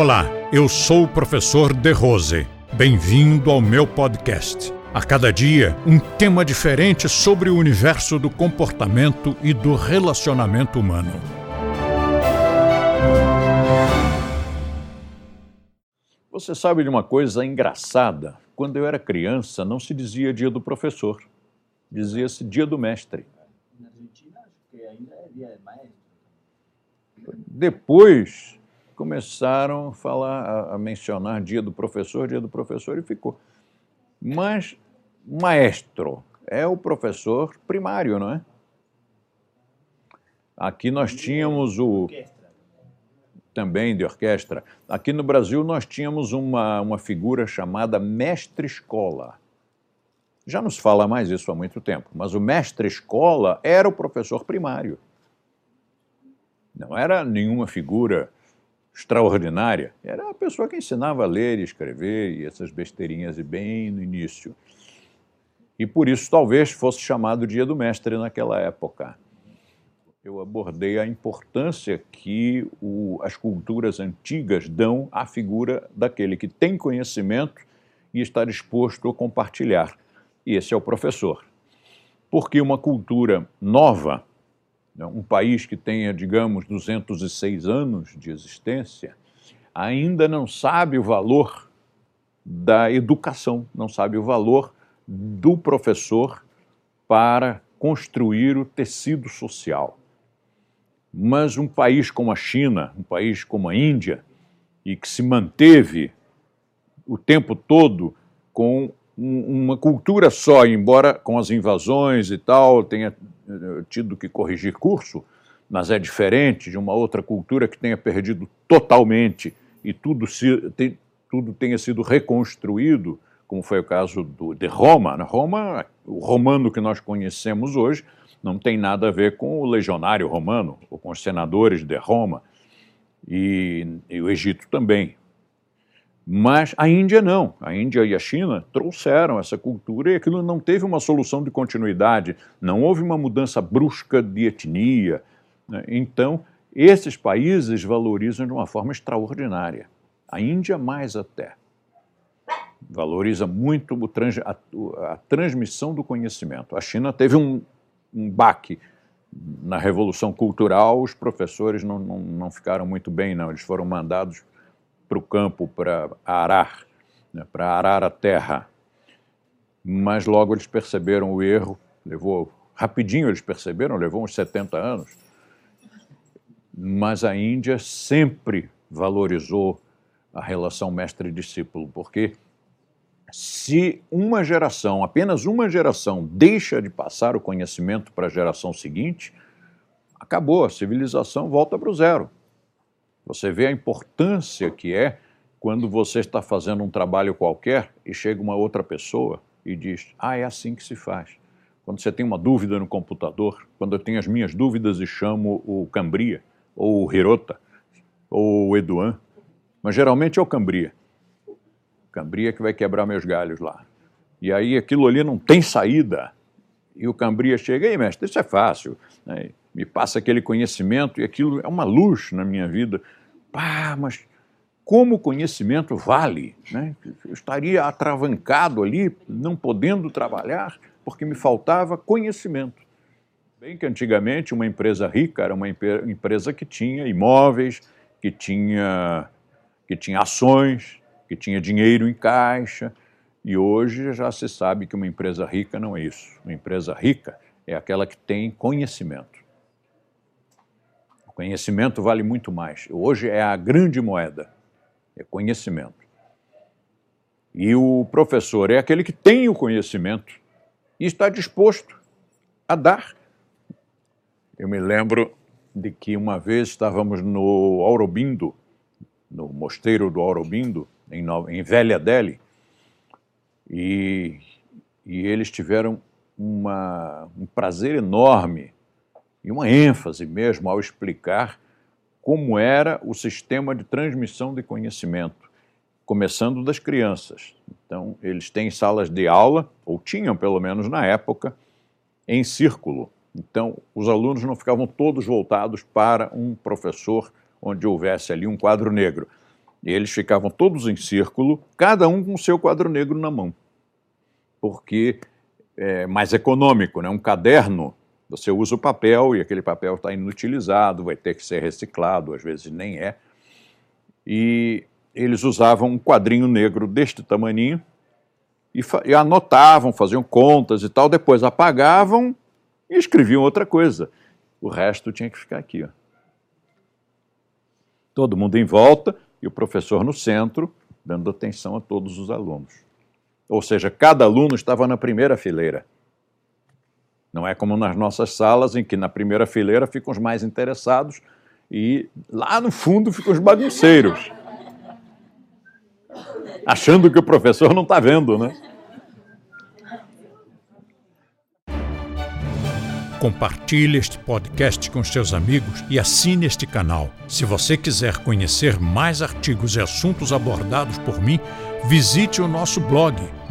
Olá, eu sou o professor De Rose. Bem-vindo ao meu podcast. A cada dia, um tema diferente sobre o universo do comportamento e do relacionamento humano. Você sabe de uma coisa engraçada? Quando eu era criança, não se dizia dia do professor, dizia-se dia do mestre. Na Argentina, acho que ainda é dia de maestro. Depois começaram a falar, a, a mencionar dia do professor, dia do professor e ficou. Mas maestro é o professor primário, não é? Aqui nós tínhamos o também de orquestra. Aqui no Brasil nós tínhamos uma, uma figura chamada mestre-escola. Já nos fala mais isso há muito tempo, mas o mestre-escola era o professor primário. Não era nenhuma figura extraordinária, era a pessoa que ensinava a ler e escrever e essas besteirinhas e bem no início. E por isso talvez fosse chamado Dia do Mestre naquela época eu abordei a importância que o, as culturas antigas dão à figura daquele que tem conhecimento e está disposto a compartilhar. E esse é o professor. Porque uma cultura nova, um país que tenha, digamos, 206 anos de existência, ainda não sabe o valor da educação, não sabe o valor do professor para construir o tecido social. Mas um país como a China, um país como a Índia, e que se manteve o tempo todo com um, uma cultura só, embora com as invasões e tal tenha eh, tido que corrigir curso, mas é diferente de uma outra cultura que tenha perdido totalmente e tudo, se, tem, tudo tenha sido reconstruído, como foi o caso do, de Roma. Na Roma, o romano que nós conhecemos hoje não tem nada a ver com o legionário romano ou com os senadores de Roma e, e o Egito também. Mas a Índia não. A Índia e a China trouxeram essa cultura e aquilo não teve uma solução de continuidade, não houve uma mudança brusca de etnia. Né? Então, esses países valorizam de uma forma extraordinária. A Índia, mais até. Valoriza muito a, a, a transmissão do conhecimento. A China teve um, um baque na Revolução Cultural, os professores não, não, não ficaram muito bem, não. Eles foram mandados para o campo para arar, né, para arar a terra. Mas logo eles perceberam o erro, levou rapidinho eles perceberam, levou uns 70 anos. Mas a Índia sempre valorizou a relação mestre-discípulo, porque se uma geração, apenas uma geração, deixa de passar o conhecimento para a geração seguinte, acabou, a civilização volta para o zero. Você vê a importância que é quando você está fazendo um trabalho qualquer e chega uma outra pessoa e diz: Ah, é assim que se faz. Quando você tem uma dúvida no computador, quando eu tenho as minhas dúvidas e chamo o Cambria, ou o Hirota, ou o Eduan, mas geralmente é o Cambria. Cambria que vai quebrar meus galhos lá. E aí aquilo ali não tem saída. E o Cambria chega, ei mestre, isso é fácil. Né? Me passa aquele conhecimento e aquilo é uma luz na minha vida. Ah, mas como o conhecimento vale? Né? Eu estaria atravancado ali, não podendo trabalhar, porque me faltava conhecimento. Bem que antigamente uma empresa rica era uma empresa que tinha imóveis, que tinha, que tinha ações, que tinha dinheiro em caixa, e hoje já se sabe que uma empresa rica não é isso. Uma empresa rica é aquela que tem conhecimento. Conhecimento vale muito mais. Hoje é a grande moeda, é conhecimento. E o professor é aquele que tem o conhecimento e está disposto a dar. Eu me lembro de que uma vez estávamos no Aurobindo, no mosteiro do Aurobindo, em, Nova, em Velha Delhi, e, e eles tiveram uma, um prazer enorme e uma ênfase mesmo ao explicar como era o sistema de transmissão de conhecimento, começando das crianças. Então, eles têm salas de aula, ou tinham pelo menos na época, em círculo. Então, os alunos não ficavam todos voltados para um professor onde houvesse ali um quadro negro eles ficavam todos em círculo, cada um com o seu quadro negro na mão. Porque é mais econômico, né? Um caderno, você usa o papel e aquele papel está inutilizado, vai ter que ser reciclado, às vezes nem é. E eles usavam um quadrinho negro deste tamaninho e, e anotavam, faziam contas e tal, depois apagavam e escreviam outra coisa. O resto tinha que ficar aqui. Ó. Todo mundo em volta e o professor no centro, dando atenção a todos os alunos. Ou seja, cada aluno estava na primeira fileira. Não é como nas nossas salas, em que na primeira fileira ficam os mais interessados e lá no fundo ficam os bagunceiros. Achando que o professor não está vendo, né? Compartilhe este podcast com seus amigos e assine este canal. Se você quiser conhecer mais artigos e assuntos abordados por mim, visite o nosso blog,